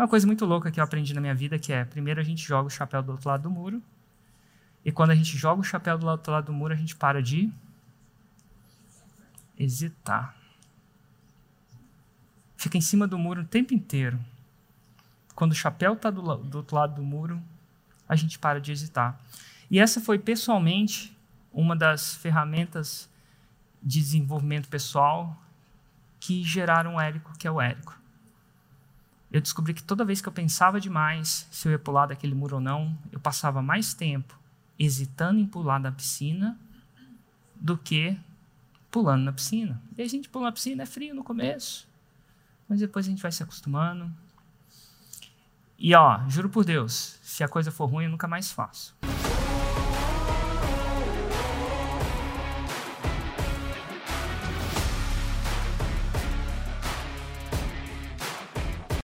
Uma coisa muito louca que eu aprendi na minha vida, que é, primeiro a gente joga o chapéu do outro lado do muro, e quando a gente joga o chapéu do outro lado do muro, a gente para de hesitar. Fica em cima do muro o tempo inteiro. Quando o chapéu está do, do outro lado do muro, a gente para de hesitar. E essa foi pessoalmente uma das ferramentas de desenvolvimento pessoal que geraram o Érico, que é o Érico. Eu descobri que toda vez que eu pensava demais se eu ia pular daquele muro ou não, eu passava mais tempo hesitando em pular da piscina do que pulando na piscina. E a gente pula na piscina, é frio no começo, mas depois a gente vai se acostumando. E ó, juro por Deus, se a coisa for ruim, eu nunca mais faço.